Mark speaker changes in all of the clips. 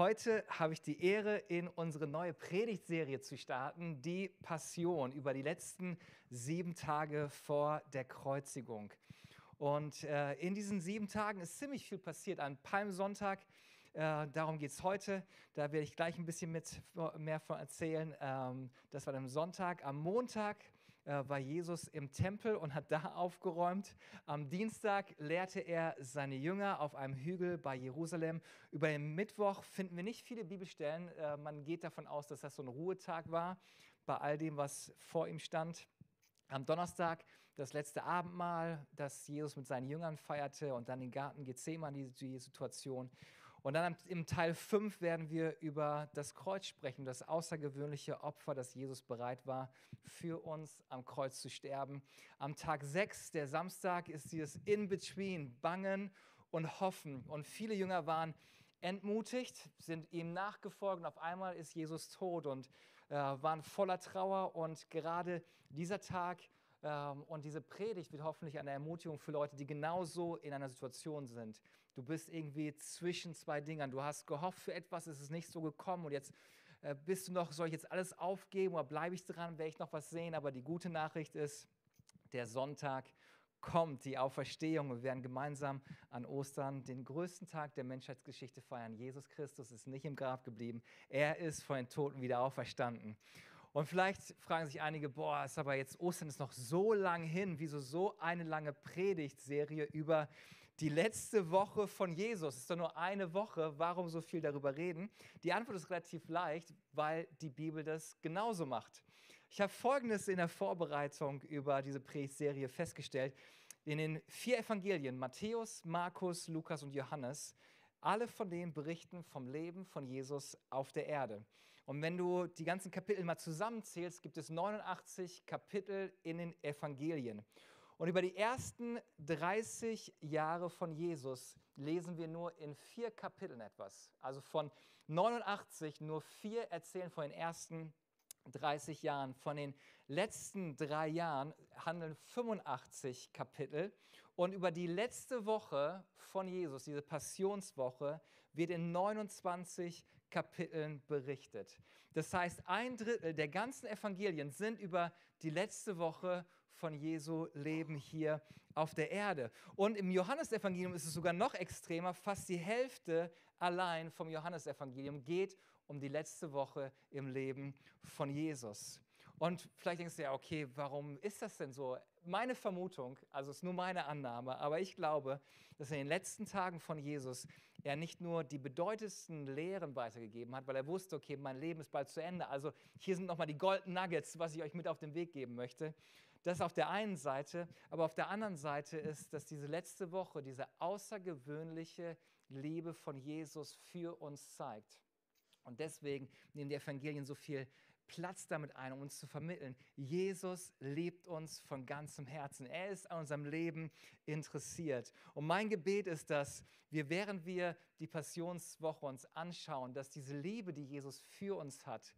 Speaker 1: Heute habe ich die Ehre, in unsere neue Predigtserie zu starten, die Passion über die letzten sieben Tage vor der Kreuzigung. Und äh, in diesen sieben Tagen ist ziemlich viel passiert. An Palmsonntag, äh, darum geht es heute. Da werde ich gleich ein bisschen mit, mehr von erzählen. Ähm, das war am Sonntag. Am Montag äh, war Jesus im Tempel und hat da aufgeräumt. Am Dienstag lehrte er seine Jünger auf einem Hügel bei Jerusalem. Über den Mittwoch finden wir nicht viele Bibelstellen. Äh, man geht davon aus, dass das so ein Ruhetag war bei all dem, was vor ihm stand. Am Donnerstag das letzte Abendmahl, das Jesus mit seinen Jüngern feierte und dann den Garten Gethsemane, die Situation. Und dann im Teil 5 werden wir über das Kreuz sprechen, das außergewöhnliche Opfer, das Jesus bereit war, für uns am Kreuz zu sterben. Am Tag 6, der Samstag, ist dieses In-Between, Bangen und Hoffen. Und viele Jünger waren entmutigt, sind ihm nachgefolgt und auf einmal ist Jesus tot und äh, waren voller Trauer. Und gerade dieser Tag und diese Predigt wird hoffentlich eine Ermutigung für Leute, die genauso in einer Situation sind. Du bist irgendwie zwischen zwei Dingern. Du hast gehofft für etwas, es ist nicht so gekommen und jetzt äh, bist du noch, soll ich jetzt alles aufgeben oder bleibe ich dran, werde ich noch was sehen? Aber die gute Nachricht ist, der Sonntag kommt, die Auferstehung. Wir werden gemeinsam an Ostern den größten Tag der Menschheitsgeschichte feiern. Jesus Christus ist nicht im Grab geblieben. Er ist von den Toten wieder auferstanden. Und vielleicht fragen sich einige, boah, ist aber jetzt Ostern ist noch so lang hin, wieso so eine lange Predigtserie über die letzte Woche von Jesus? Es ist doch nur eine Woche, warum so viel darüber reden? Die Antwort ist relativ leicht, weil die Bibel das genauso macht. Ich habe Folgendes in der Vorbereitung über diese Predigtserie festgestellt. In den vier Evangelien, Matthäus, Markus, Lukas und Johannes, alle von denen berichten vom Leben von Jesus auf der Erde. Und wenn du die ganzen Kapitel mal zusammenzählst, gibt es 89 Kapitel in den Evangelien. Und über die ersten 30 Jahre von Jesus lesen wir nur in vier Kapiteln etwas. Also von 89 nur vier erzählen von den ersten 30 Jahren. Von den letzten drei Jahren handeln 85 Kapitel. Und über die letzte Woche von Jesus, diese Passionswoche, wird in 29 Kapiteln berichtet. Das heißt, ein Drittel der ganzen Evangelien sind über die letzte Woche von Jesu Leben hier auf der Erde. Und im Johannesevangelium ist es sogar noch extremer. Fast die Hälfte allein vom Johannesevangelium geht um die letzte Woche im Leben von Jesus. Und vielleicht denkst du ja, okay, warum ist das denn so? Meine Vermutung, also es ist nur meine Annahme, aber ich glaube, dass in den letzten Tagen von Jesus er nicht nur die bedeutendsten Lehren weitergegeben hat, weil er wusste, okay, mein Leben ist bald zu Ende. Also hier sind nochmal die Golden Nuggets, was ich euch mit auf den Weg geben möchte. Das auf der einen Seite, aber auf der anderen Seite ist, dass diese letzte Woche diese außergewöhnliche Liebe von Jesus für uns zeigt. Und deswegen nehmen die Evangelien so viel Platz damit ein, um uns zu vermitteln. Jesus liebt uns von ganzem Herzen. Er ist an unserem Leben interessiert. Und mein Gebet ist, dass wir, während wir die Passionswoche uns anschauen, dass diese Liebe, die Jesus für uns hat,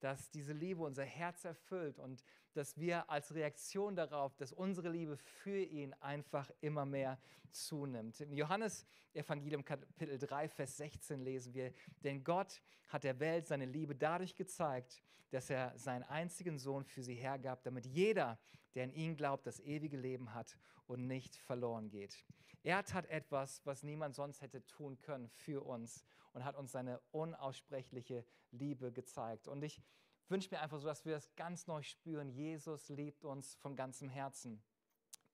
Speaker 1: dass diese Liebe unser Herz erfüllt und dass wir als Reaktion darauf, dass unsere Liebe für ihn einfach immer mehr zunimmt. Im Johannes Evangelium Kapitel 3, Vers 16 lesen wir, denn Gott hat der Welt seine Liebe dadurch gezeigt, dass er seinen einzigen Sohn für sie hergab, damit jeder, der in ihn glaubt, das ewige Leben hat und nicht verloren geht. Er tat etwas, was niemand sonst hätte tun können für uns und hat uns seine unaussprechliche Liebe gezeigt. Und ich wünsche mir einfach so, dass wir das ganz neu spüren. Jesus liebt uns von ganzem Herzen.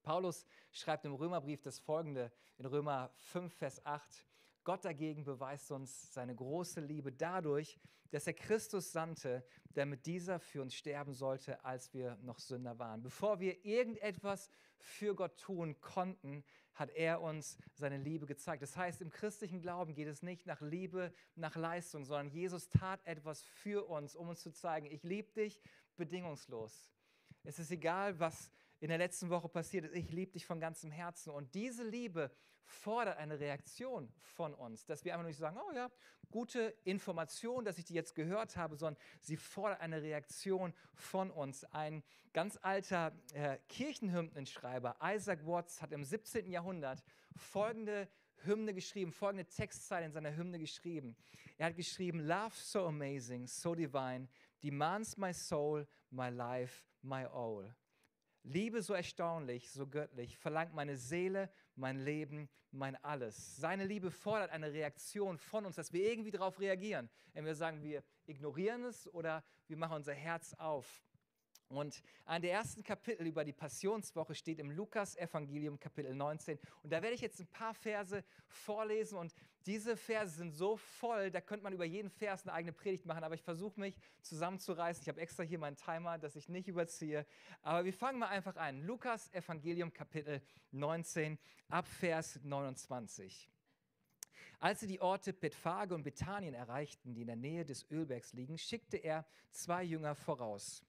Speaker 1: Paulus schreibt im Römerbrief das folgende in Römer 5, Vers 8. Gott dagegen beweist uns seine große Liebe dadurch, dass er Christus sandte, damit dieser für uns sterben sollte, als wir noch Sünder waren. Bevor wir irgendetwas für Gott tun konnten, hat er uns seine Liebe gezeigt. Das heißt, im christlichen Glauben geht es nicht nach Liebe, nach Leistung, sondern Jesus tat etwas für uns, um uns zu zeigen, ich liebe dich bedingungslos. Es ist egal, was in der letzten Woche passiert ist. Ich liebe dich von ganzem Herzen. Und diese Liebe fordert eine Reaktion von uns, dass wir einfach nicht sagen, oh ja, gute Information, dass ich die jetzt gehört habe, sondern sie fordert eine Reaktion von uns. Ein ganz alter äh, Kirchenhymnenschreiber, Isaac Watts, hat im 17. Jahrhundert folgende Hymne geschrieben, folgende Textzeile in seiner Hymne geschrieben. Er hat geschrieben, Love so amazing, so divine, demands my soul, my life, my all. Liebe so erstaunlich, so göttlich, verlangt meine Seele, mein Leben, mein Alles. Seine Liebe fordert eine Reaktion von uns, dass wir irgendwie darauf reagieren. Entweder sagen wir ignorieren es oder wir machen unser Herz auf. Und ein der ersten Kapitel über die Passionswoche steht im Lukas-Evangelium, Kapitel 19. Und da werde ich jetzt ein paar Verse vorlesen. Und diese Verse sind so voll, da könnte man über jeden Vers eine eigene Predigt machen. Aber ich versuche mich zusammenzureißen. Ich habe extra hier meinen Timer, dass ich nicht überziehe. Aber wir fangen mal einfach an. Lukas-Evangelium, Kapitel 19, ab Vers 29. Als sie die Orte Bethphage und Bethanien erreichten, die in der Nähe des Ölbergs liegen, schickte er zwei Jünger voraus.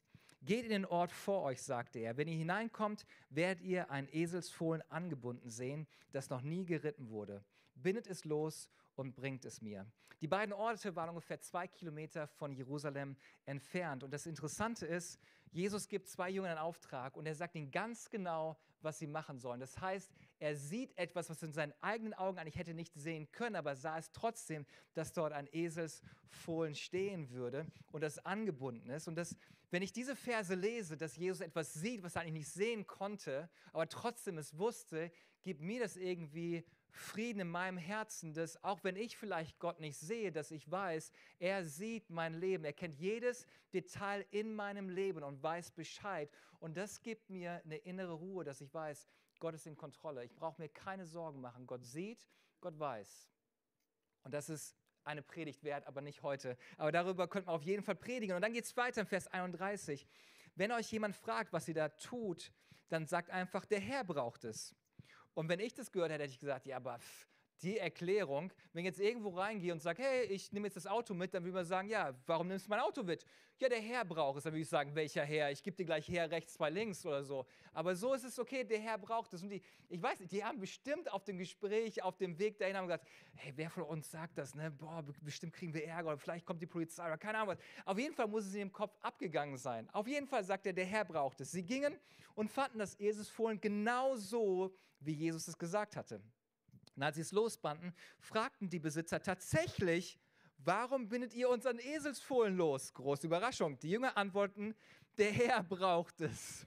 Speaker 1: Geht in den Ort vor euch, sagte er. Wenn ihr hineinkommt, werdet ihr ein Eselsfohlen angebunden sehen, das noch nie geritten wurde. Bindet es los und bringt es mir. Die beiden Orte waren ungefähr zwei Kilometer von Jerusalem entfernt. Und das Interessante ist, Jesus gibt zwei Jüngern einen Auftrag und er sagt ihnen ganz genau, was sie machen sollen. Das heißt, er sieht etwas, was in seinen eigenen Augen eigentlich hätte nicht sehen können, aber sah es trotzdem, dass dort ein Eselsfohlen stehen würde und das angebunden ist. Und das, wenn ich diese Verse lese, dass Jesus etwas sieht, was er eigentlich nicht sehen konnte, aber trotzdem es wusste, gibt mir das irgendwie Frieden in meinem Herzen, dass auch wenn ich vielleicht Gott nicht sehe, dass ich weiß, er sieht mein Leben, er kennt jedes Detail in meinem Leben und weiß Bescheid. Und das gibt mir eine innere Ruhe, dass ich weiß, Gott ist in Kontrolle. Ich brauche mir keine Sorgen machen. Gott sieht, Gott weiß. Und das ist eine Predigt wert, aber nicht heute. Aber darüber könnte man auf jeden Fall predigen. Und dann geht es weiter in Vers 31. Wenn euch jemand fragt, was ihr da tut, dann sagt einfach, der Herr braucht es. Und wenn ich das gehört hätte, hätte ich gesagt, ja, aber pff, die Erklärung, wenn ich jetzt irgendwo reingehe und sage, hey, ich nehme jetzt das Auto mit, dann würde man sagen, ja, warum nimmst du mein Auto mit? Ja, der Herr braucht es. Dann würde ich sagen, welcher Herr? Ich gebe dir gleich her, rechts, zwei, links oder so. Aber so ist es okay, der Herr braucht es. Und die, ich weiß nicht, die haben bestimmt auf dem Gespräch, auf dem Weg dahin, haben gesagt, hey, wer von uns sagt das? Ne? Boah, bestimmt kriegen wir Ärger oder vielleicht kommt die Polizei oder keine Ahnung was. Auf jeden Fall muss es in ihrem Kopf abgegangen sein. Auf jeden Fall sagt er, der Herr braucht es. Sie gingen und fanden das Eselsfohlen genau so, wie Jesus es gesagt hatte. Und als sie es losbanden, fragten die Besitzer tatsächlich, warum bindet ihr unseren Eselsfohlen los? Große Überraschung. Die Jünger antworten, der Herr braucht es.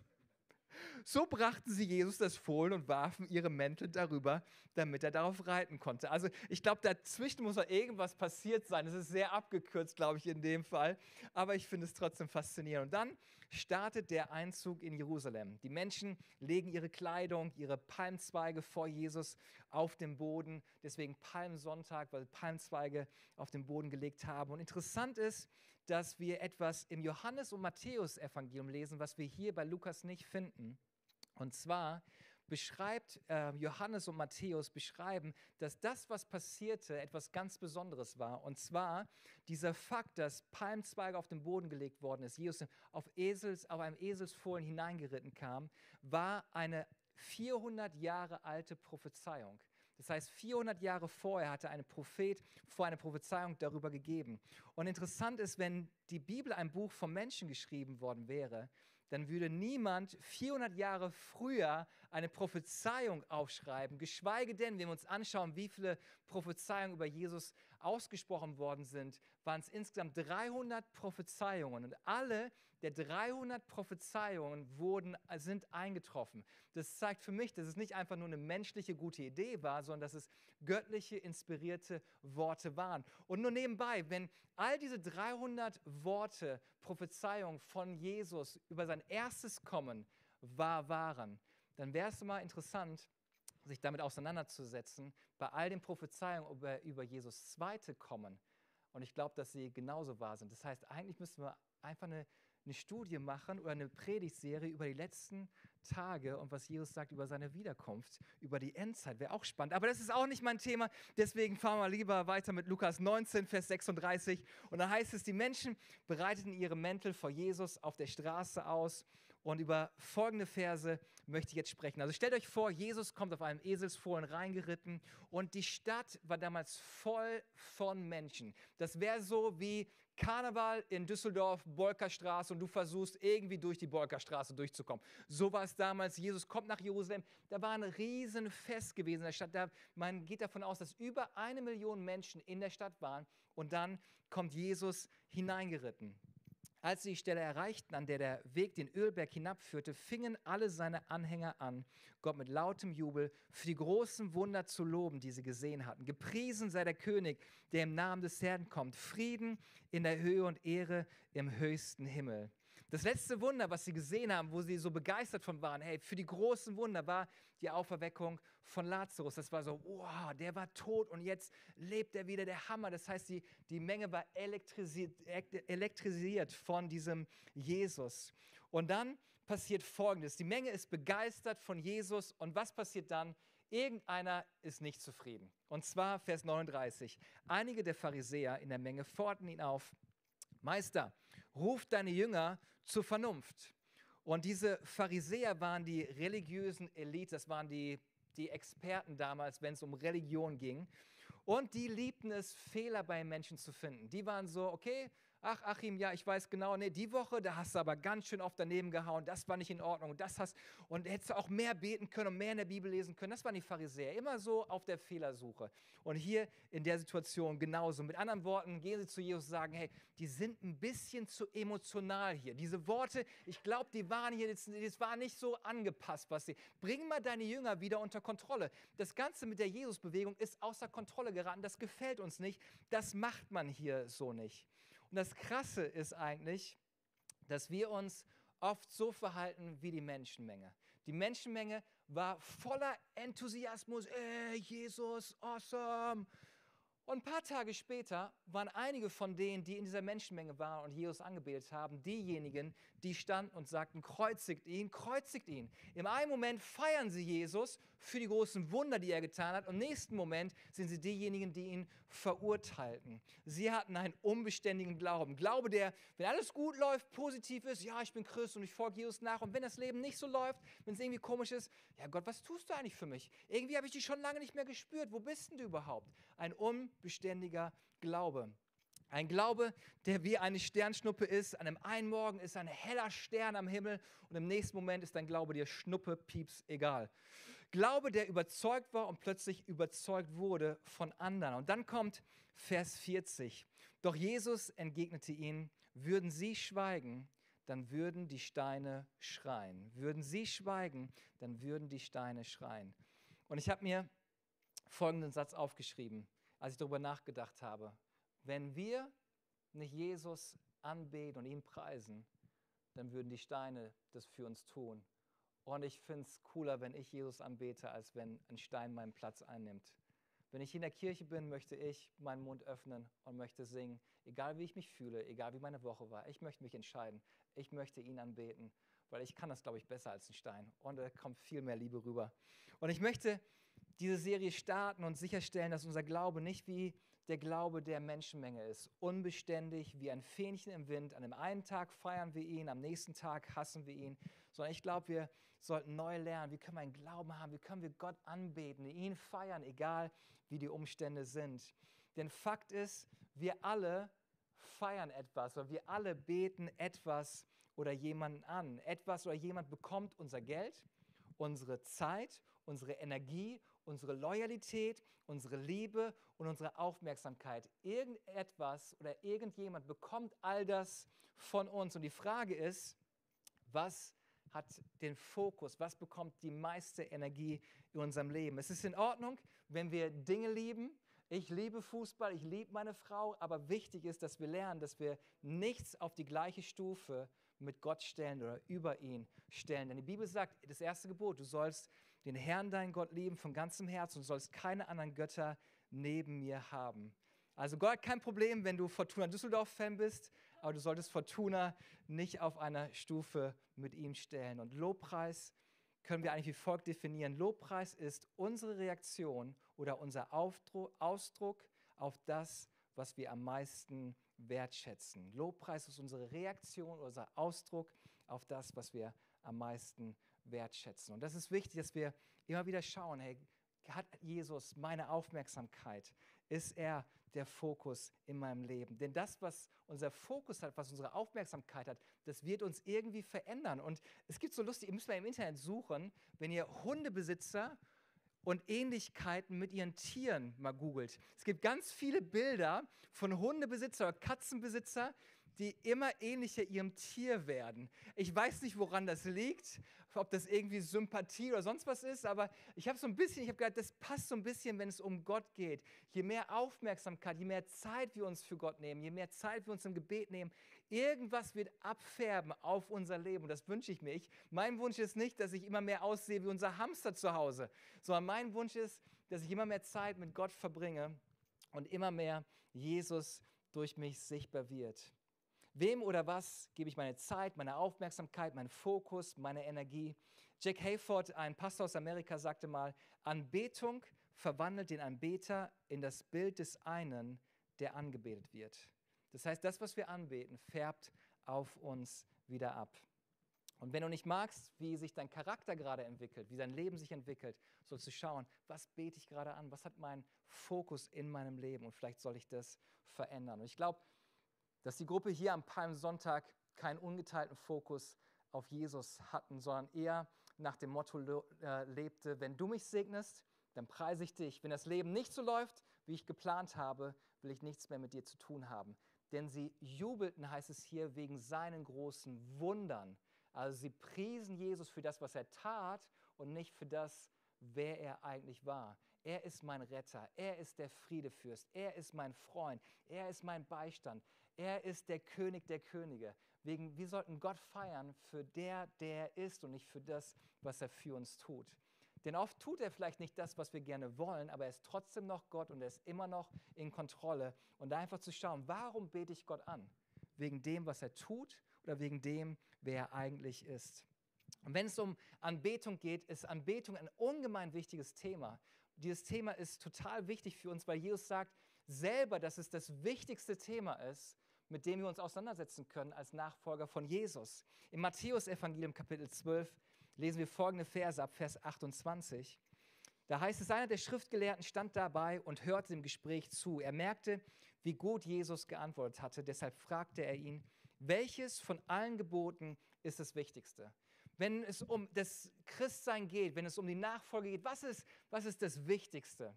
Speaker 1: So brachten sie Jesus das Fohlen und warfen ihre Mäntel darüber, damit er darauf reiten konnte. Also ich glaube, dazwischen muss noch irgendwas passiert sein. Es ist sehr abgekürzt, glaube ich, in dem Fall. Aber ich finde es trotzdem faszinierend. Und dann startet der Einzug in Jerusalem. Die Menschen legen ihre Kleidung, ihre Palmzweige vor Jesus auf den Boden. Deswegen Palmsonntag, weil Palmzweige auf den Boden gelegt haben. Und interessant ist, dass wir etwas im Johannes- und Matthäus-Evangelium lesen, was wir hier bei Lukas nicht finden. Und zwar beschreibt äh, Johannes und Matthäus beschreiben, dass das, was passierte, etwas ganz Besonderes war. Und zwar dieser Fakt, dass Palmzweige auf den Boden gelegt worden ist, Jesus auf, Esels, auf einem Eselsfohlen hineingeritten kam, war eine 400 Jahre alte Prophezeiung. Das heißt, 400 Jahre vorher hatte ein Prophet vor eine Prophezeiung darüber gegeben. Und interessant ist, wenn die Bibel ein Buch vom Menschen geschrieben worden wäre, dann würde niemand 400 Jahre früher eine Prophezeiung aufschreiben, geschweige denn, wenn wir uns anschauen, wie viele Prophezeiungen über Jesus ausgesprochen worden sind, waren es insgesamt 300 Prophezeiungen und alle der 300 Prophezeiungen wurden, sind eingetroffen. Das zeigt für mich, dass es nicht einfach nur eine menschliche gute Idee war, sondern dass es göttliche, inspirierte Worte waren. Und nur nebenbei, wenn all diese 300 Worte, Prophezeiungen von Jesus über sein erstes Kommen wahr waren, dann wäre es mal interessant, sich damit auseinanderzusetzen, bei all den Prophezeiungen über, über Jesus zweite Kommen. Und ich glaube, dass sie genauso wahr sind. Das heißt, eigentlich müssen wir einfach eine, eine Studie machen oder eine Predigtserie über die letzten Tage und was Jesus sagt über seine Wiederkunft, über die Endzeit. Wäre auch spannend. Aber das ist auch nicht mein Thema. Deswegen fahren wir lieber weiter mit Lukas 19, Vers 36. Und da heißt es, die Menschen bereiteten ihre Mäntel vor Jesus auf der Straße aus Und über folgende Verse möchte ich jetzt sprechen. Also stellt euch vor, Jesus kommt auf einem Eselsfohlen reingeritten und die Stadt war damals voll von Menschen. Das wäre so wie Karneval in Düsseldorf, Bolkerstraße und du versuchst irgendwie durch die Bolkerstraße durchzukommen. So war es damals. Jesus kommt nach Jerusalem. Da war ein Riesenfest gewesen in der Stadt. Da, man geht davon aus, dass über eine Million Menschen in der Stadt waren und dann kommt Jesus hineingeritten. Als sie die Stelle erreichten, an der der Weg den Ölberg hinabführte, fingen alle seine Anhänger an, Gott mit lautem Jubel für die großen Wunder zu loben, die sie gesehen hatten. Gepriesen sei der König, der im Namen des Herrn kommt. Frieden in der Höhe und Ehre im höchsten Himmel. Das letzte Wunder, was sie gesehen haben, wo sie so begeistert von waren, hey, für die großen Wunder war die Auferweckung von Lazarus. Das war so, wow, der war tot und jetzt lebt er wieder, der Hammer. Das heißt, die, die Menge war elektrisiert, elektrisiert von diesem Jesus. Und dann passiert Folgendes. Die Menge ist begeistert von Jesus und was passiert dann? Irgendeiner ist nicht zufrieden. Und zwar Vers 39. Einige der Pharisäer in der Menge forderten ihn auf, Meister, ruf deine Jünger zur Vernunft. Und diese Pharisäer waren die religiösen Elite, das waren die, die Experten damals, wenn es um Religion ging. Und die liebten es, Fehler bei Menschen zu finden. Die waren so, okay, ach Achim, ja, ich weiß genau, nee, die Woche, da hast du aber ganz schön oft daneben gehauen, das war nicht in Ordnung das hast, und hättest du auch mehr beten können und mehr in der Bibel lesen können, das waren die Pharisäer, immer so auf der Fehlersuche. Und hier in der Situation genauso. Mit anderen Worten, gehen sie zu Jesus und sagen, hey, die sind ein bisschen zu emotional hier. Diese Worte, ich glaube, die waren hier, das, das war nicht so angepasst, was sie, bring mal deine Jünger wieder unter Kontrolle. Das Ganze mit der Jesus-Bewegung ist außer Kontrolle geraten, das gefällt uns nicht, das macht man hier so nicht. Und das Krasse ist eigentlich, dass wir uns oft so verhalten wie die Menschenmenge. Die Menschenmenge war voller Enthusiasmus. Ey, Jesus, awesome. Und ein paar Tage später waren einige von denen, die in dieser Menschenmenge waren und Jesus angebetet haben, diejenigen, die standen und sagten, kreuzigt ihn, kreuzigt ihn. Im einen Moment feiern sie Jesus für die großen Wunder, die er getan hat, und im nächsten Moment sind sie diejenigen, die ihn verurteilten. Sie hatten einen unbeständigen Glauben. Glaube, der, wenn alles gut läuft, positiv ist, ja, ich bin Christ und ich folge Jesus nach. Und wenn das Leben nicht so läuft, wenn es irgendwie komisch ist, ja Gott, was tust du eigentlich für mich? Irgendwie habe ich dich schon lange nicht mehr gespürt. Wo bist denn du überhaupt? Ein unbeständiger Glaube. Ein Glaube, der wie eine Sternschnuppe ist. An einem einen Morgen ist ein heller Stern am Himmel und im nächsten Moment ist dein Glaube dir Schnuppe, Pieps, egal. Glaube, der überzeugt war und plötzlich überzeugt wurde von anderen. Und dann kommt Vers 40. Doch Jesus entgegnete ihnen, würden sie schweigen, dann würden die Steine schreien. Würden sie schweigen, dann würden die Steine schreien. Und ich habe mir folgenden Satz aufgeschrieben, als ich darüber nachgedacht habe. Wenn wir nicht Jesus anbeten und ihn preisen, dann würden die Steine das für uns tun. Und ich finde es cooler, wenn ich Jesus anbete, als wenn ein Stein meinen Platz einnimmt. Wenn ich in der Kirche bin, möchte ich meinen Mund öffnen und möchte singen, egal wie ich mich fühle, egal wie meine Woche war. Ich möchte mich entscheiden. Ich möchte ihn anbeten, weil ich kann das, glaube ich, besser als ein Stein. Und da kommt viel mehr Liebe rüber. Und ich möchte diese Serie starten und sicherstellen, dass unser Glaube nicht wie der Glaube der Menschenmenge ist. Unbeständig, wie ein Fähnchen im Wind. An dem einen Tag feiern wir ihn, am nächsten Tag hassen wir ihn. Sondern ich glaube, wir sollten neu lernen, wie können wir einen Glauben haben, wie können wir Gott anbeten, ihn feiern, egal wie die Umstände sind. Denn Fakt ist, wir alle feiern etwas oder wir alle beten etwas oder jemanden an. Etwas oder jemand bekommt unser Geld, unsere Zeit, unsere Energie, unsere Loyalität, unsere Liebe und unsere Aufmerksamkeit. Irgendetwas oder irgendjemand bekommt all das von uns. Und die Frage ist, was hat den Fokus, was bekommt die meiste Energie in unserem Leben. Es ist in Ordnung, wenn wir Dinge lieben. Ich liebe Fußball, ich liebe meine Frau, aber wichtig ist, dass wir lernen, dass wir nichts auf die gleiche Stufe mit Gott stellen oder über ihn stellen. Denn die Bibel sagt, das erste Gebot, du sollst den Herrn, deinen Gott lieben von ganzem Herzen und sollst keine anderen Götter neben mir haben. Also Gott, kein Problem, wenn du Fortuna Düsseldorf-Fan bist, aber du solltest Fortuna nicht auf einer Stufe mit ihm stellen. Und Lobpreis können wir eigentlich wie folgt definieren. Lobpreis ist unsere Reaktion oder unser Ausdruck auf das, was wir am meisten wertschätzen. Lobpreis ist unsere Reaktion, unser Ausdruck auf das, was wir am meisten wertschätzen. Und das ist wichtig, dass wir immer wieder schauen, hey, hat Jesus meine Aufmerksamkeit? Ist er der Fokus in meinem Leben? Denn das, was unser Fokus hat, was unsere Aufmerksamkeit hat, das wird uns irgendwie verändern. Und es gibt so lustig, ihr müsst mal im Internet suchen, wenn ihr Hundebesitzer und Ähnlichkeiten mit ihren Tieren mal googelt. Es gibt ganz viele Bilder von Hundebesitzer oder Katzenbesitzer, die immer ähnlicher ihrem Tier werden. Ich weiß nicht, woran das liegt, ob das irgendwie Sympathie oder sonst was ist, aber ich habe so ein bisschen, ich habe gedacht, das passt so ein bisschen, wenn es um Gott geht. Je mehr Aufmerksamkeit, je mehr Zeit wir uns für Gott nehmen, je mehr Zeit wir uns im Gebet nehmen, irgendwas wird abfärben auf unser Leben. Und das wünsche ich mir. Ich, mein Wunsch ist nicht, dass ich immer mehr aussehe wie unser Hamster zu Hause, sondern mein Wunsch ist, dass ich immer mehr Zeit mit Gott verbringe und immer mehr Jesus durch mich sichtbar wird. Wem oder was gebe ich meine Zeit, meine Aufmerksamkeit, meinen Fokus, meine Energie? Jack Hayford, ein Pastor aus Amerika, sagte mal, Anbetung verwandelt den Anbeter in das Bild des einen, der angebetet wird. Das heißt, das, was wir anbeten, färbt auf uns wieder ab. Und wenn du nicht magst, wie sich dein Charakter gerade entwickelt, wie dein Leben sich entwickelt, sollst du schauen, was bete ich gerade an, was hat mein Fokus in meinem Leben und vielleicht soll ich das verändern. Und ich glaube, dass die Gruppe hier am Palmsonntag keinen ungeteilten Fokus auf Jesus hatten, sondern eher nach dem Motto äh, lebte, wenn du mich segnest, dann preise ich dich. Wenn das Leben nicht so läuft, wie ich geplant habe, will ich nichts mehr mit dir zu tun haben. Denn sie jubelten, heißt es hier, wegen seinen großen Wundern. Also sie priesen Jesus für das, was er tat und nicht für das, wer er eigentlich war. Er ist mein Retter, er ist der Friedefürst, er ist mein Freund, er ist mein Beistand, er ist der König der Könige. Wegen, wir sollten Gott feiern für der, der er ist und nicht für das, was er für uns tut. Denn oft tut er vielleicht nicht das, was wir gerne wollen, aber er ist trotzdem noch Gott und er ist immer noch in Kontrolle. Und da einfach zu schauen, warum bete ich Gott an? Wegen dem, was er tut oder wegen dem, wer er eigentlich ist? Und wenn es um Anbetung geht, ist Anbetung ein ungemein wichtiges Thema. Dieses Thema ist total wichtig für uns, weil Jesus sagt selber, dass es das wichtigste Thema ist, mit dem wir uns auseinandersetzen können als Nachfolger von Jesus. Im Matthäus-Evangelium Kapitel 12 lesen wir folgende Verse ab Vers 28. Da heißt es, einer der Schriftgelehrten stand dabei und hörte dem Gespräch zu. Er merkte, wie gut Jesus geantwortet hatte. Deshalb fragte er ihn, welches von allen Geboten ist das Wichtigste? Wenn es um das Christsein geht, wenn es um die Nachfolge geht, was ist, was ist das Wichtigste?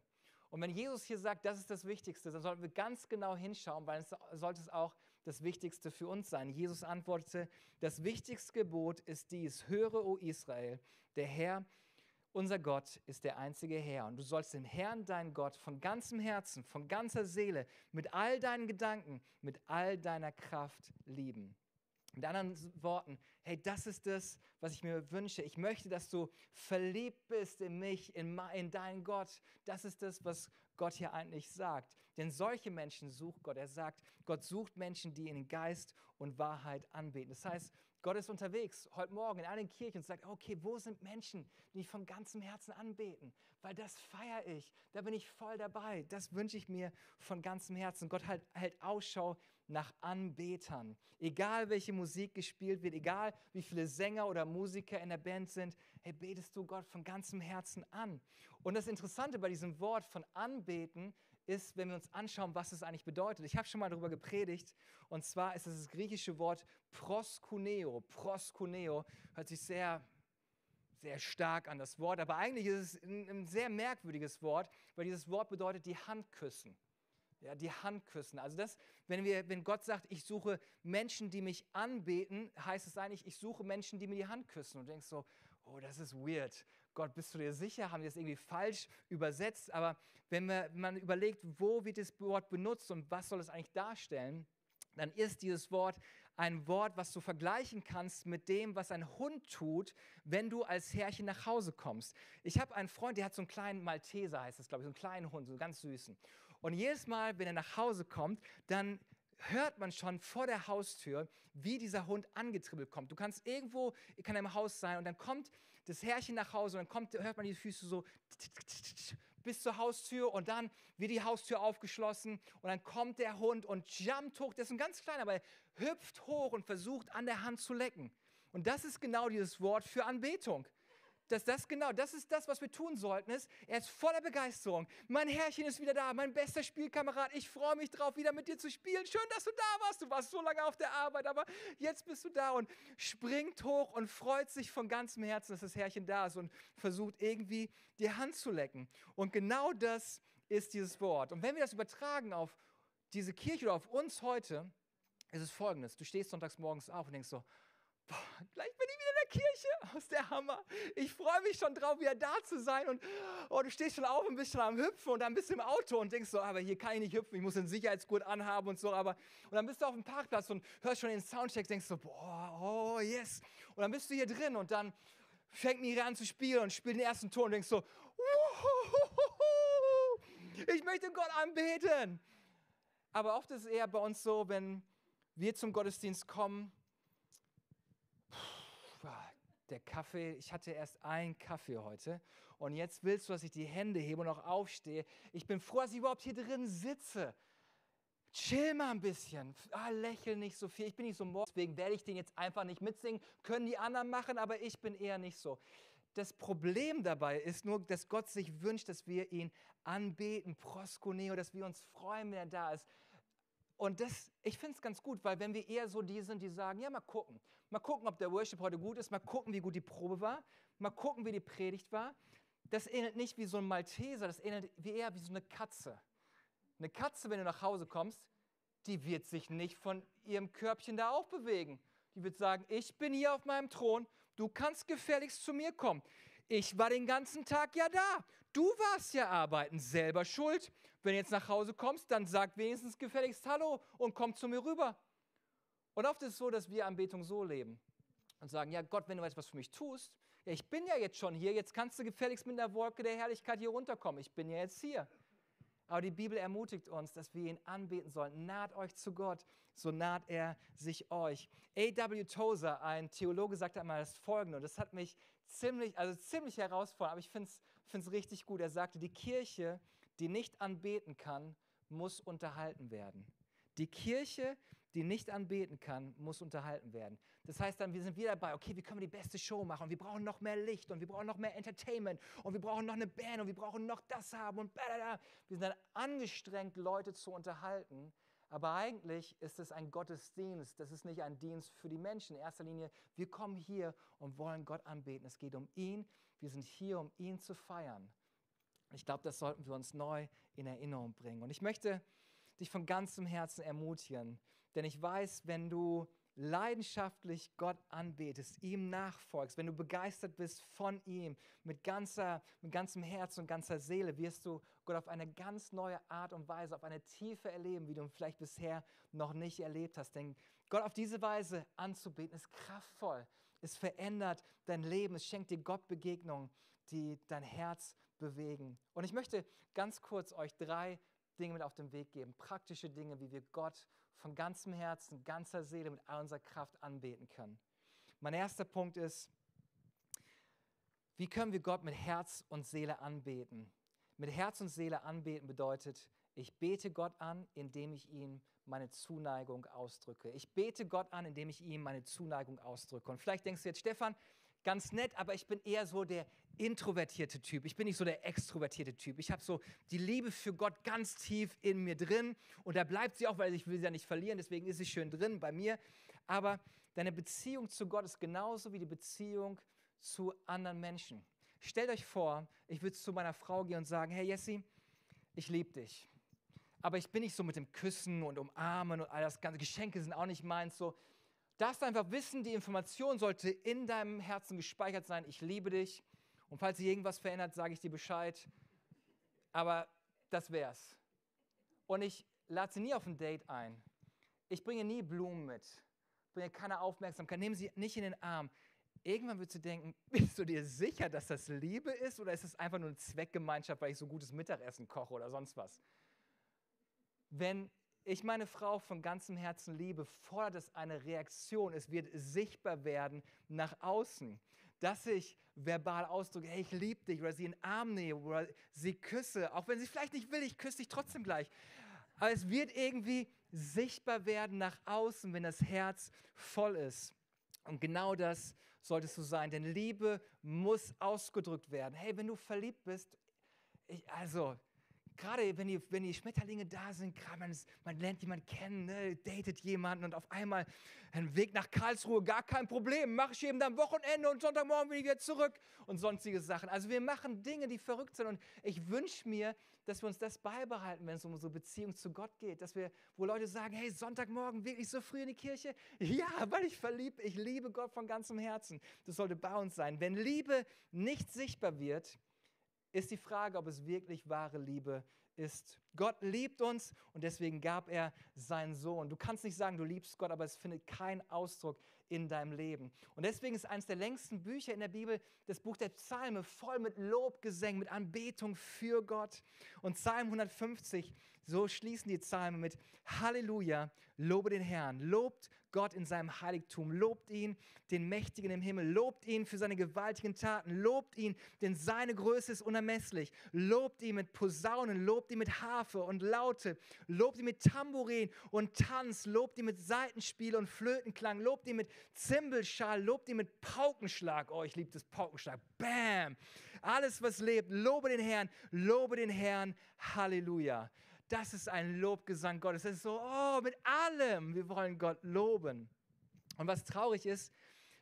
Speaker 1: Und wenn Jesus hier sagt, das ist das Wichtigste, dann sollten wir ganz genau hinschauen, weil es sollte es auch das Wichtigste für uns sein. Jesus antwortete, das wichtigste Gebot ist dies, höre, o Israel, der Herr, unser Gott ist der einzige Herr und du sollst den Herrn, deinen Gott, von ganzem Herzen, von ganzer Seele, mit all deinen Gedanken, mit all deiner Kraft lieben. Mit anderen Worten, hey, das ist das, was ich mir wünsche. Ich möchte, dass du verliebt bist in mich, in, in deinen Gott. Das ist das, was Gott hier eigentlich sagt. Denn solche Menschen sucht Gott. Er sagt, Gott sucht Menschen, die in Geist und Wahrheit anbeten. Das heißt, Gott ist unterwegs heute Morgen in allen Kirchen und sagt, okay, wo sind Menschen, die mich von ganzem Herzen anbeten? Weil das feiere ich, da bin ich voll dabei. Das wünsche ich mir von ganzem Herzen. Gott halt, hält Ausschau nach Anbetern. Egal welche Musik gespielt wird, egal wie viele Sänger oder Musiker in der Band sind, hey, betest du Gott von ganzem Herzen an. Und das Interessante bei diesem Wort von anbeten ist, wenn wir uns anschauen, was es eigentlich bedeutet. Ich habe schon mal darüber gepredigt und zwar ist es das griechische Wort proskuneo. Proskuneo hört sich sehr sehr stark an das Wort, aber eigentlich ist es ein, ein sehr merkwürdiges Wort, weil dieses Wort bedeutet die Hand küssen. Ja, die Hand küssen. Also das, wenn, wir, wenn Gott sagt, ich suche Menschen, die mich anbeten, heißt es eigentlich, ich suche Menschen, die mir die Hand küssen. Und du denkst so, oh, das ist weird. Gott, bist du dir sicher? Haben wir das irgendwie falsch übersetzt? Aber wenn, man überlegt, wo wird das Wort benutzt und was soll es eigentlich darstellen, dann ist dieses Wort ein Wort, was du vergleichen kannst mit dem, was ein Hund tut, wenn du als Herrchen nach Hause kommst. Ich habe einen Freund, der hat so einen kleinen Malteser, heißt das, glaube ich, so einen kleinen Hund, so einen ganz süßen. Und jedes Mal, wenn er nach Hause kommt, dann hört man schon vor der Haustür, wie dieser Hund angetribbelt kommt. Du kannst irgendwo, kann im Haus sein und dann kommt das Herrchen nach Hause und dann kommt, hört man die Füße so bis zur Haustür und dann wird die Haustür aufgeschlossen und dann kommt der Hund und jumpt hoch. Der ist ein ganz kleiner, aber er hüpft hoch und versucht an der Hand zu lecken. Und das ist genau dieses Wort für Anbetung dass das genau, das ist das, was wir tun sollten, ist, er ist voller Begeisterung. Mein Herrchen ist wieder da, mein bester Spielkamerad. Ich freue mich drauf, wieder mit dir zu spielen. Schön, dass du da warst. Du warst so lange auf der Arbeit, aber jetzt bist du da und springt hoch und freut sich von ganzem Herzen, dass das Herrchen da ist und versucht irgendwie die Hand zu lecken. Und genau das ist dieses Wort. Und wenn wir das übertragen auf diese Kirche oder auf uns heute, ist es folgendes. Du stehst sonntags morgens auf und denkst so, boah, gleich bin ich wieder in der Kirche. Aus der Hammer. Ich freue mich schon drauf, wieder da zu sein. Und oh, du stehst schon auf und bist schon am Hüpfen und dann bist du im Auto und denkst so, aber hier kann ich nicht hüpfen, ich muss den Sicherheitsgurt anhaben und so. Aber, und dann bist du auf dem Parkplatz und hörst schon den Soundcheck, denkst so, boah, oh yes. Und dann bist du hier drin und dann fängt Miri an zu spielen und spielt den ersten Ton und denkst so, ich möchte Gott anbeten. Aber oft ist es eher bei uns so, wenn wir zum Gottesdienst kommen, der Kaffee, ich hatte erst einen Kaffee heute und jetzt willst du, dass ich die Hände hebe und auch aufstehe. Ich bin froh, dass ich überhaupt hier drin sitze. Chill mal ein bisschen. Ah, lächel nicht so viel. Ich bin nicht so morgens. Deswegen werde ich den jetzt einfach nicht mitsingen. Können die anderen machen, aber ich bin eher nicht so. Das Problem dabei ist nur, dass Gott sich wünscht, dass wir ihn anbeten, proskuneo, dass wir uns freuen, wenn er da ist. Und das, ich finde es ganz gut, weil wenn wir eher so die sind, die sagen, ja, mal gucken, mal gucken, ob der Worship heute gut ist, mal gucken, wie gut die Probe war, mal gucken, wie die Predigt war, das ähnelt nicht wie so ein Malteser, das ähnelt eher wie so eine Katze. Eine Katze, wenn du nach Hause kommst, die wird sich nicht von ihrem Körbchen da auch bewegen. Die wird sagen, ich bin hier auf meinem Thron, du kannst gefälligst zu mir kommen. Ich war den ganzen Tag ja da. Du warst ja arbeiten, selber schuld. Wenn du jetzt nach Hause kommst, dann sag wenigstens gefälligst Hallo und komm zu mir rüber. Und oft ist es so, dass wir Anbetung so leben und sagen, ja Gott, wenn du etwas für mich tust, ja, ich bin ja jetzt schon hier, jetzt kannst du gefälligst mit der Wolke der Herrlichkeit hier runterkommen. Ich bin ja jetzt hier. Aber die Bibel ermutigt uns, dass wir ihn anbeten sollen. Naht euch zu Gott, so naht er sich euch. A.W. Tozer, ein Theologe, sagte einmal das Folgende, und das hat mich ziemlich, also ziemlich herausfordernd, aber ich finde es richtig gut. Er sagte, die Kirche, die nicht anbeten kann, muss unterhalten werden. Die Kirche, die nicht anbeten kann, muss unterhalten werden. Das heißt dann, wir sind wieder dabei, okay, wie können wir die beste Show machen? Und wir brauchen noch mehr Licht und wir brauchen noch mehr Entertainment und wir brauchen noch eine Band und wir brauchen noch das haben und blablabla. Wir sind dann angestrengt, Leute zu unterhalten. Aber eigentlich ist es ein Gottesdienst. Das ist nicht ein Dienst für die Menschen. In erster Linie, wir kommen hier und wollen Gott anbeten. Es geht um ihn. Wir sind hier, um ihn zu feiern. Ich glaube, das sollten wir uns neu in Erinnerung bringen. Und ich möchte dich von ganzem Herzen ermutigen, denn ich weiß, wenn du leidenschaftlich Gott anbetest, ihm nachfolgst, wenn du begeistert bist von ihm, mit, ganzer, mit ganzem Herz und ganzer Seele, wirst du Gott auf eine ganz neue Art und Weise, auf eine Tiefe erleben, wie du ihn vielleicht bisher noch nicht erlebt hast. Denn Gott auf diese Weise anzubeten, ist kraftvoll. Es verändert dein Leben. Es schenkt dir Gottbegegnungen, die dein Herz bewegen. Und ich möchte ganz kurz euch drei Dinge mit auf den Weg geben, praktische Dinge, wie wir Gott von ganzem Herzen, ganzer Seele, mit all unserer Kraft anbeten können. Mein erster Punkt ist, wie können wir Gott mit Herz und Seele anbeten? Mit Herz und Seele anbeten bedeutet, ich bete Gott an, indem ich ihm meine Zuneigung ausdrücke. Ich bete Gott an, indem ich ihm meine Zuneigung ausdrücke. Und vielleicht denkst du jetzt, Stefan, ganz nett, aber ich bin eher so der introvertierte Typ. Ich bin nicht so der extrovertierte Typ. Ich habe so die Liebe für Gott ganz tief in mir drin und da bleibt sie auch, weil ich will sie ja nicht verlieren, deswegen ist sie schön drin bei mir. Aber deine Beziehung zu Gott ist genauso wie die Beziehung zu anderen Menschen. Stellt euch vor, ich würde zu meiner Frau gehen und sagen, hey Jessie, ich liebe dich. Aber ich bin nicht so mit dem Küssen und Umarmen und all das ganze Geschenke sind auch nicht meins so darfst einfach wissen, die Information sollte in deinem Herzen gespeichert sein. Ich liebe dich. Und falls sich irgendwas verändert, sage ich dir Bescheid. Aber das wär's. Und ich lade sie nie auf ein Date ein. Ich bringe nie Blumen mit. Ich bringe keine Aufmerksamkeit. Nehme sie nicht in den Arm. Irgendwann würdest du denken, bist du dir sicher, dass das Liebe ist oder ist es einfach nur eine Zweckgemeinschaft, weil ich so gutes Mittagessen koche oder sonst was? Wenn ich meine Frau von ganzem Herzen liebe, fordert es eine Reaktion. Es wird sichtbar werden nach außen, dass ich verbal ausdrücke, hey, ich liebe dich, oder sie in den Arm nehme, oder sie küsse, auch wenn sie vielleicht nicht will, ich küsse dich trotzdem gleich. Aber es wird irgendwie sichtbar werden nach außen, wenn das Herz voll ist. Und genau das solltest du sein, denn Liebe muss ausgedrückt werden. Hey, wenn du verliebt bist, ich, also gerade wenn die, wenn die Schmetterlinge da sind, man, man lernt jemanden kennen, ne, datet jemanden und auf einmal ein Weg nach Karlsruhe, gar kein Problem, mache ich eben am Wochenende und Sonntagmorgen bin ich wieder zurück und sonstige Sachen. Also wir machen Dinge, die verrückt sind und ich wünsche mir, dass wir uns das beibehalten, wenn es um unsere Beziehung zu Gott geht, dass wir, wo Leute sagen, hey, Sonntagmorgen wirklich so früh in die Kirche? Ja, weil ich verliebt, ich liebe Gott von ganzem Herzen. Das sollte bei uns sein. Wenn Liebe nicht sichtbar wird, ist die Frage, ob es wirklich wahre Liebe ist. Gott liebt uns und deswegen gab er seinen Sohn. Du kannst nicht sagen, du liebst Gott, aber es findet keinen Ausdruck in deinem Leben. Und deswegen ist eines der längsten Bücher in der Bibel das Buch der Psalme voll mit Lobgesängen, mit Anbetung für Gott. Und Psalm 150, so schließen die Psalme mit Halleluja, lobe den Herrn, lobt Gott in seinem Heiligtum. Lobt ihn, den Mächtigen im Himmel. Lobt ihn für seine gewaltigen Taten. Lobt ihn, denn seine Größe ist unermesslich. Lobt ihn mit Posaunen. Lobt ihn mit Harfe und Laute. Lobt ihn mit Tambourin und Tanz. Lobt ihn mit Seitenspiel und Flötenklang. Lobt ihn mit Zimbelschal. Lobt ihn mit Paukenschlag. Oh, ich liebe das Paukenschlag. Bam! Alles, was lebt, lobe den Herrn. Lobe den Herrn. Halleluja. Das ist ein Lobgesang Gottes. Das ist so, oh, mit allem, wir wollen Gott loben. Und was traurig ist,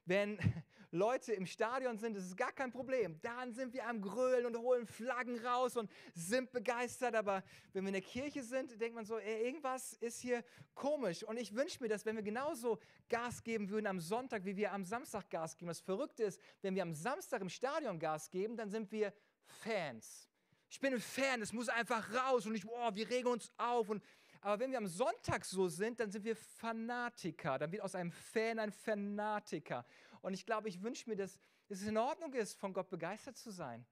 Speaker 1: wenn Leute im Stadion sind, das ist gar kein Problem. Dann sind wir am Grölen und holen Flaggen raus und sind begeistert. Aber wenn wir in der Kirche sind, denkt man so, ey, irgendwas ist hier komisch. Und ich wünsche mir, dass wenn wir genauso Gas geben würden am Sonntag, wie wir am Samstag Gas geben. Das Verrückte ist, wenn wir am Samstag im Stadion Gas geben, dann sind wir Fans. Ich bin ein Fan, es muss einfach raus und ich, oh, wir regen uns auf. Und, aber wenn wir am Sonntag so sind, dann sind wir Fanatiker. Dann wird aus einem Fan ein Fanatiker. Und ich glaube, ich wünsche mir, dass, dass es in Ordnung ist, von Gott begeistert zu sein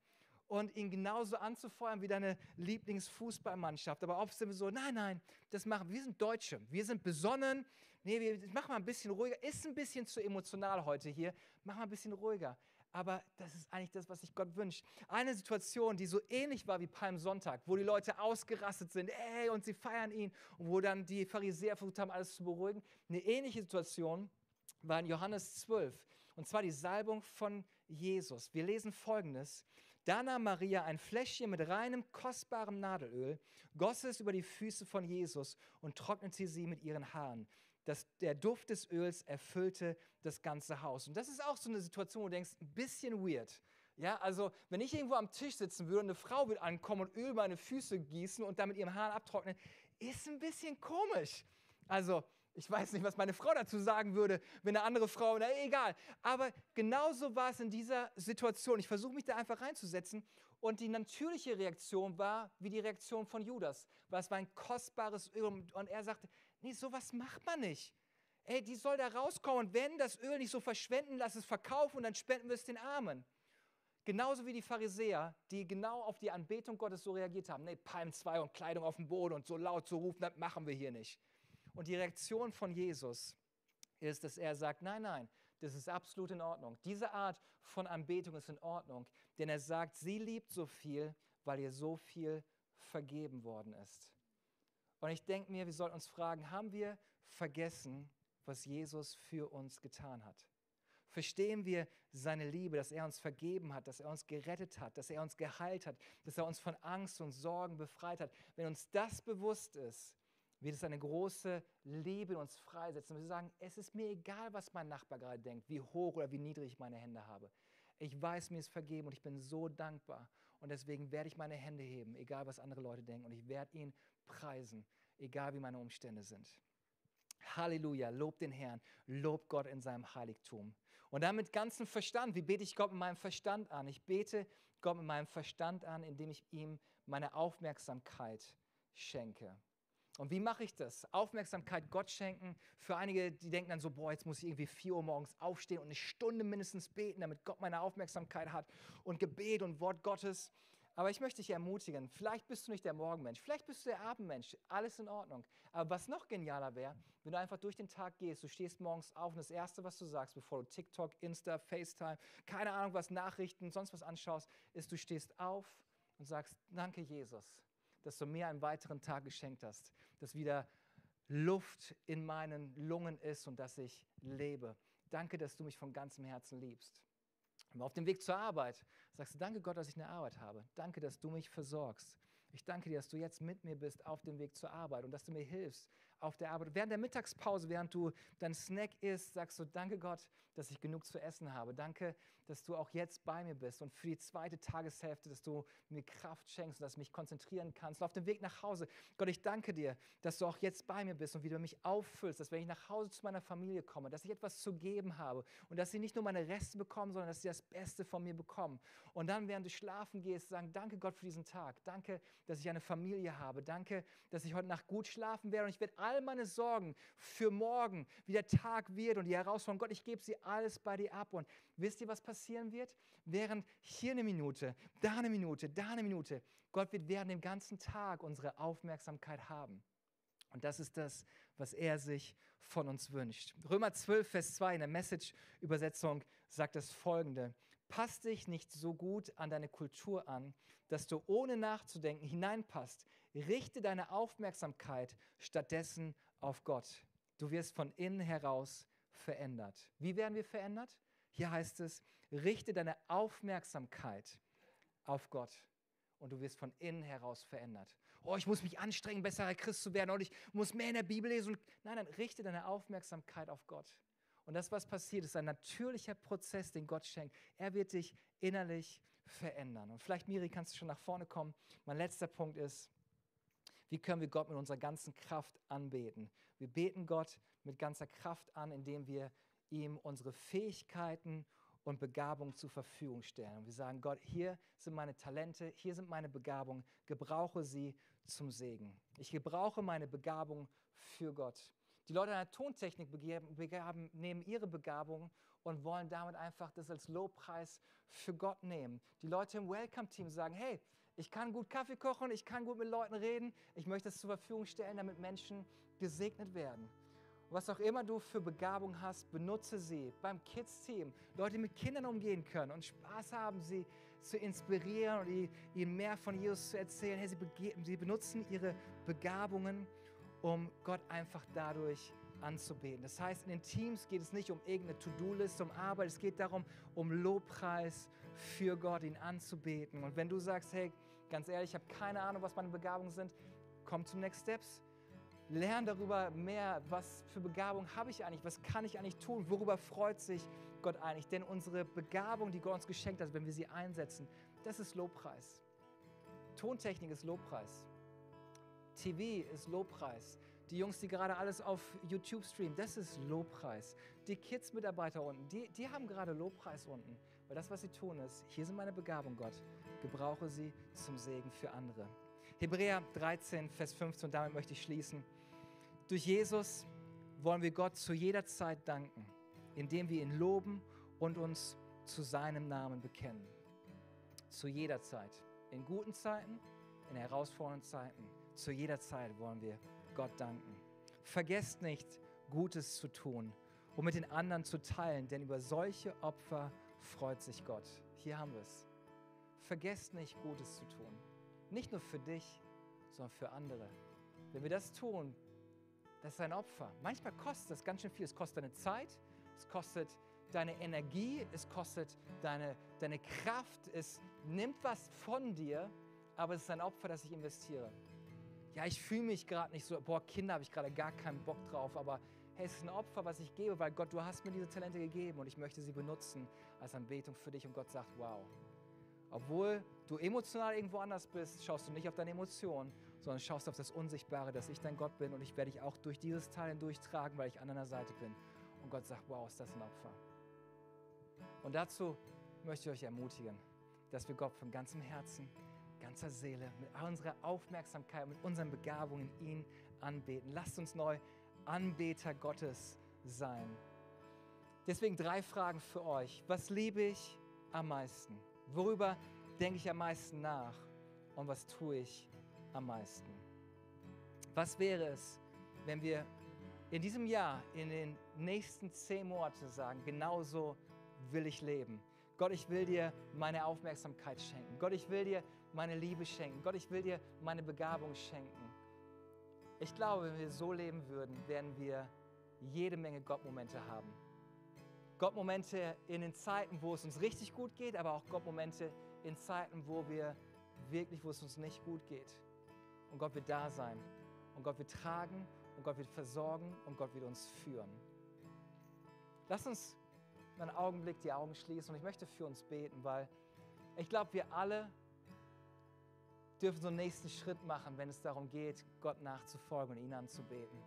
Speaker 1: und ihn genauso anzufeuern wie deine Lieblingsfußballmannschaft. Aber oft sind wir so, nein, nein, das machen wir sind Deutsche, wir sind besonnen. Nee, wir machen mal ein bisschen ruhiger. Ist ein bisschen zu emotional heute hier. Mach mal ein bisschen ruhiger aber das ist eigentlich das, was sich Gott wünscht. Eine Situation, die so ähnlich war wie Palmsonntag, wo die Leute ausgerastet sind, ey, und sie feiern ihn, und wo dann die Pharisäer versucht haben, alles zu beruhigen. Eine ähnliche Situation war in Johannes 12, und zwar die Salbung von Jesus. Wir lesen folgendes. Da nahm Maria ein Fläschchen mit reinem, kostbarem Nadelöl, goss es über die Füße von Jesus und trocknete sie mit ihren Haaren dass der Duft des Öls erfüllte das ganze Haus. Und das ist auch so eine Situation, wo du denkst, ein bisschen weird. Ja, also wenn ich irgendwo am Tisch sitzen würde und eine Frau würde ankommen und Öl meine Füße gießen und damit ihren Haaren abtrocknen, ist ein bisschen komisch. Also ich weiß nicht, was meine Frau dazu sagen würde, wenn eine andere Frau, na egal. Aber genauso war es in dieser Situation. Ich versuche mich da einfach reinzusetzen. Und die natürliche Reaktion war wie die Reaktion von Judas, weil es war ein kostbares Öl. Und er sagte, Nee, sowas macht man nicht. Ey, die soll da rauskommen und wenn das Öl nicht so verschwenden, lass es verkaufen und dann spenden wir es den Armen. Genauso wie die Pharisäer, die genau auf die Anbetung Gottes so reagiert haben. Nee, Palm 2 und Kleidung auf dem Boden und so laut zu rufen, das machen wir hier nicht. Und die Reaktion von Jesus ist, dass er sagt, nein, nein, das ist absolut in Ordnung. Diese Art von Anbetung ist in Ordnung, denn er sagt, sie liebt so viel, weil ihr so viel vergeben worden ist. Und ich denke mir, wir sollten uns fragen, haben wir vergessen, was Jesus für uns getan hat? Verstehen wir seine Liebe, dass er uns vergeben hat, dass er uns gerettet hat, dass er uns geheilt hat, dass er uns von Angst und Sorgen befreit hat? Wenn uns das bewusst ist, wird es eine große Liebe in uns freisetzen. Und wir sagen, es ist mir egal, was mein Nachbar gerade denkt, wie hoch oder wie niedrig ich meine Hände habe. Ich weiß, mir ist vergeben und ich bin so dankbar. Und deswegen werde ich meine Hände heben, egal was andere Leute denken. Und ich werde ihn preisen, egal wie meine Umstände sind. Halleluja, lob den Herrn, lob Gott in seinem Heiligtum. Und dann mit ganzem Verstand, wie bete ich Gott mit meinem Verstand an? Ich bete Gott mit meinem Verstand an, indem ich ihm meine Aufmerksamkeit schenke. Und wie mache ich das? Aufmerksamkeit Gott schenken. Für einige, die denken dann so, boah, jetzt muss ich irgendwie 4 Uhr morgens aufstehen und eine Stunde mindestens beten, damit Gott meine Aufmerksamkeit hat und Gebet und Wort Gottes. Aber ich möchte dich ermutigen, vielleicht bist du nicht der Morgenmensch, vielleicht bist du der Abendmensch, alles in Ordnung. Aber was noch genialer wäre, wenn du einfach durch den Tag gehst, du stehst morgens auf und das Erste, was du sagst, bevor du TikTok, Insta, FaceTime, keine Ahnung was, Nachrichten, sonst was anschaust, ist, du stehst auf und sagst, danke Jesus, dass du mir einen weiteren Tag geschenkt hast, dass wieder Luft in meinen Lungen ist und dass ich lebe. danke, dass du mich von ganzem Herzen liebst. Und auf dem Weg zur Arbeit sagst du, danke Gott, dass ich eine Arbeit habe. Danke, dass du mich versorgst. Ich danke dir, dass du jetzt mit mir bist auf dem Weg zur Arbeit und dass du mir hilfst auf der Arbeit. Während der Mittagspause, während du dein Snack isst, sagst du, danke Gott, dass ich genug zu essen habe. Danke, dass du auch jetzt bei mir bist und für die zweite Tageshälfte, dass du mir Kraft schenkst und dass du mich konzentrieren kannst. Und auf dem Weg nach Hause, Gott, ich danke dir, dass du auch jetzt bei mir bist und wie du mich auffüllst, dass wenn ich nach Hause zu meiner Familie komme, dass ich etwas zu geben habe und dass sie nicht nur meine Reste bekommen, sondern dass sie das Beste von mir bekommen. Und dann, während du schlafen gehst, sagen, danke Gott für diesen Tag. Danke, dass ich eine Familie habe. Danke, dass ich heute Nacht gut schlafen werde und ich werde all meine Sorgen für morgen, wie der Tag wird und die Herausforderung, Gott, ich gebe sie alles bei dir ab. Und wisst ihr, was passieren wird? Während hier eine Minute, da eine Minute, da eine Minute, Gott wird während dem ganzen Tag unsere Aufmerksamkeit haben. Und das ist das, was er sich von uns wünscht. Römer 12, Vers 2 in der Message-Übersetzung sagt das folgende. Pass dich nicht so gut an deine Kultur an, dass du ohne nachzudenken hineinpasst. Richte deine Aufmerksamkeit stattdessen auf Gott. Du wirst von innen heraus verändert. Wie werden wir verändert? Hier heißt es, richte deine Aufmerksamkeit auf Gott und du wirst von innen heraus verändert. Oh, ich muss mich anstrengen, besserer Christ zu werden und ich muss mehr in der Bibel lesen. Nein, nein, richte deine Aufmerksamkeit auf Gott. Und das, was passiert, ist ein natürlicher Prozess, den Gott schenkt. Er wird dich innerlich verändern. Und vielleicht, Miri, kannst du schon nach vorne kommen. Mein letzter Punkt ist, wie können wir Gott mit unserer ganzen Kraft anbeten? Wir beten Gott mit ganzer Kraft an, indem wir ihm unsere Fähigkeiten und Begabungen zur Verfügung stellen. Und wir sagen, Gott, hier sind meine Talente, hier sind meine Begabungen, gebrauche sie zum Segen. Ich gebrauche meine Begabung für Gott. Die Leute in der Tontechnik begeben, begaben, nehmen ihre Begabung und wollen damit einfach das als Lobpreis für Gott nehmen. Die Leute im Welcome-Team sagen, hey, ich kann gut Kaffee kochen, ich kann gut mit Leuten reden, ich möchte es zur Verfügung stellen, damit Menschen gesegnet werden. Was auch immer du für Begabung hast, benutze sie beim Kids-Team. Leute, die mit Kindern umgehen können und Spaß haben, sie zu inspirieren und ihnen mehr von Jesus zu erzählen. Hey, sie, sie benutzen ihre Begabungen um Gott einfach dadurch anzubeten. Das heißt, in den Teams geht es nicht um irgendeine To-Do-Liste, um Arbeit, es geht darum, um Lobpreis für Gott, ihn anzubeten. Und wenn du sagst, hey, ganz ehrlich, ich habe keine Ahnung, was meine Begabungen sind, komm zum Next Steps. Lern darüber mehr, was für Begabung habe ich eigentlich, was kann ich eigentlich tun, worüber freut sich Gott eigentlich. Denn unsere Begabung, die Gott uns geschenkt hat, wenn wir sie einsetzen, das ist Lobpreis. Tontechnik ist Lobpreis. TV ist Lobpreis. Die Jungs, die gerade alles auf YouTube streamen, das ist Lobpreis. Die Kids-Mitarbeiter unten, die, die haben gerade Lobpreis unten. Weil das, was sie tun, ist, hier sind meine Begabung, Gott. Gebrauche sie zum Segen für andere. Hebräer 13, Vers 15, und damit möchte ich schließen. Durch Jesus wollen wir Gott zu jeder Zeit danken, indem wir ihn loben und uns zu seinem Namen bekennen. Zu jeder Zeit. In guten Zeiten, in herausfordernden Zeiten zu jeder Zeit wollen wir Gott danken. Vergesst nicht, Gutes zu tun und mit den anderen zu teilen, denn über solche Opfer freut sich Gott. Hier haben wir es. Vergesst nicht, Gutes zu tun. Nicht nur für dich, sondern für andere. Wenn wir das tun, das ist ein Opfer. Manchmal kostet das ganz schön viel. Es kostet deine Zeit, es kostet deine Energie, es kostet deine, deine Kraft, es nimmt was von dir, aber es ist ein Opfer, das ich investiere ja, ich fühle mich gerade nicht so, boah, Kinder habe ich gerade gar keinen Bock drauf, aber hey, es ist ein Opfer, was ich gebe, weil Gott, du hast mir diese Talente gegeben und ich möchte sie benutzen als Anbetung für dich und Gott sagt, wow. Obwohl du emotional irgendwo anders bist, schaust du nicht auf deine Emotionen, sondern schaust auf das Unsichtbare, dass ich dein Gott bin und ich werde dich auch durch dieses Teil hindurchtragen, weil ich an deiner Seite bin. Und Gott sagt, wow, ist das ein Opfer. Und dazu möchte ich euch ermutigen, dass wir Gott von ganzem Herzen ganzer Seele, mit unserer Aufmerksamkeit, mit unseren Begabungen ihn anbeten. Lasst uns neu Anbeter Gottes sein. Deswegen drei Fragen für euch. Was liebe ich am meisten? Worüber denke ich am meisten nach? Und was tue ich am meisten? Was wäre es, wenn wir in diesem Jahr, in den nächsten zehn Monaten sagen, genauso will ich leben? Gott, ich will dir meine Aufmerksamkeit schenken. Gott, ich will dir meine Liebe schenken. Gott, ich will dir meine Begabung schenken. Ich glaube, wenn wir so leben würden, werden wir jede Menge Gottmomente haben. Gott Momente in den Zeiten, wo es uns richtig gut geht, aber auch Gott Momente in Zeiten, wo wir wirklich, wo es uns nicht gut geht. Und Gott wird da sein. Und Gott wird tragen und Gott wird versorgen und Gott wird uns führen. Lass uns einen Augenblick die Augen schließen und ich möchte für uns beten, weil ich glaube, wir alle dürfen so einen nächsten Schritt machen, wenn es darum geht, Gott nachzufolgen und ihn anzubeten.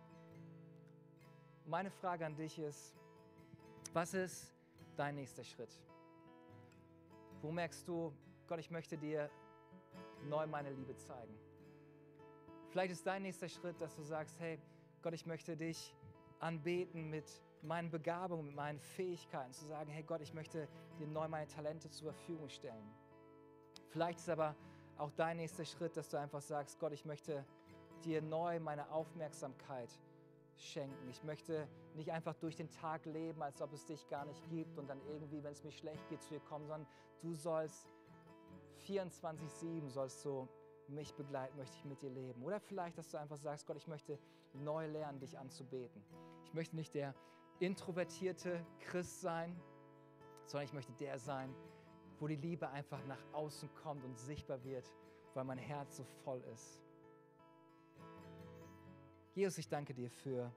Speaker 1: Meine Frage an dich ist, was ist dein nächster Schritt? Wo merkst du, Gott, ich möchte dir neu meine Liebe zeigen? Vielleicht ist dein nächster Schritt, dass du sagst, hey, Gott, ich möchte dich anbeten mit meinen Begabungen, mit meinen Fähigkeiten, zu sagen, hey Gott, ich möchte dir neu meine Talente zur Verfügung stellen. Vielleicht ist aber auch dein nächster Schritt, dass du einfach sagst, Gott, ich möchte dir neu meine Aufmerksamkeit schenken. Ich möchte nicht einfach durch den Tag leben, als ob es dich gar nicht gibt und dann irgendwie, wenn es mir schlecht geht, zu dir kommen, sondern du sollst 24-7 sollst du mich begleiten, möchte ich mit dir leben. Oder vielleicht, dass du einfach sagst, Gott, ich möchte neu lernen, dich anzubeten. Ich möchte nicht der introvertierte Christ sein, sondern ich möchte der sein, wo die Liebe einfach nach außen kommt und sichtbar wird, weil mein Herz so voll ist. Jesus, ich danke dir für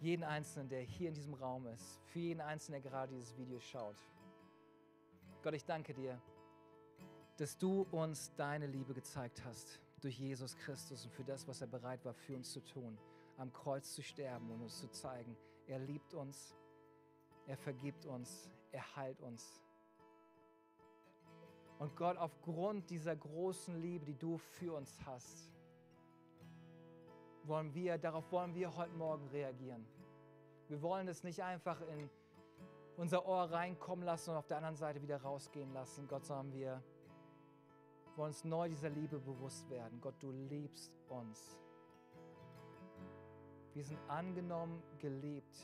Speaker 1: jeden Einzelnen, der hier in diesem Raum ist, für jeden Einzelnen, der gerade dieses Video schaut. Gott, ich danke dir, dass du uns deine Liebe gezeigt hast durch Jesus Christus und für das, was er bereit war für uns zu tun, am Kreuz zu sterben und uns zu zeigen, er liebt uns, er vergibt uns, er heilt uns. Und Gott, aufgrund dieser großen Liebe, die du für uns hast, wollen wir, darauf wollen wir heute Morgen reagieren. Wir wollen es nicht einfach in unser Ohr reinkommen lassen und auf der anderen Seite wieder rausgehen lassen, Gott, sondern wir wollen uns neu dieser Liebe bewusst werden. Gott, du liebst uns. Wir sind angenommen, geliebt.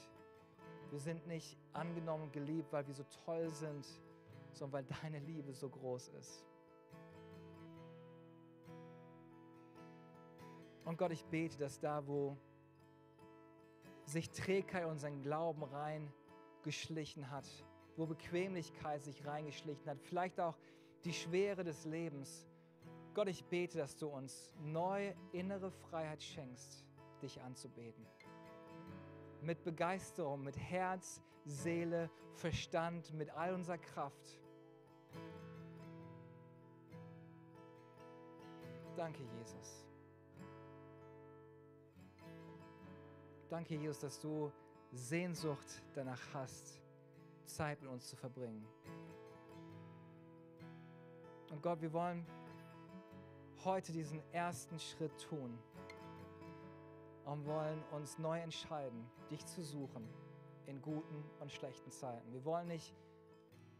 Speaker 1: Wir sind nicht angenommen, geliebt, weil wir so toll sind, sondern weil deine Liebe so groß ist. Und Gott, ich bete, dass da, wo sich Trägheit unseren Glauben reingeschlichen hat, wo Bequemlichkeit sich reingeschlichen hat, vielleicht auch die Schwere des Lebens. Gott, ich bete, dass du uns neue innere Freiheit schenkst, dich anzubeten. Mit Begeisterung, mit Herz, Seele, Verstand, mit all unserer Kraft. Danke, Jesus. Danke, Jesus, dass du Sehnsucht danach hast, Zeit mit uns zu verbringen. Und Gott, wir wollen heute diesen ersten Schritt tun und wollen uns neu entscheiden, dich zu suchen in guten und schlechten Zeiten. Wir wollen nicht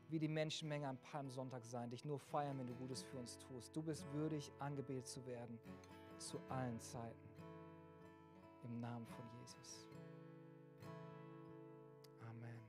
Speaker 1: wie die Menschenmenge am Palmsonntag sein, dich nur feiern, wenn du Gutes für uns tust. Du bist würdig, angebetet zu werden zu allen Zeiten. Im Namen von Jesus.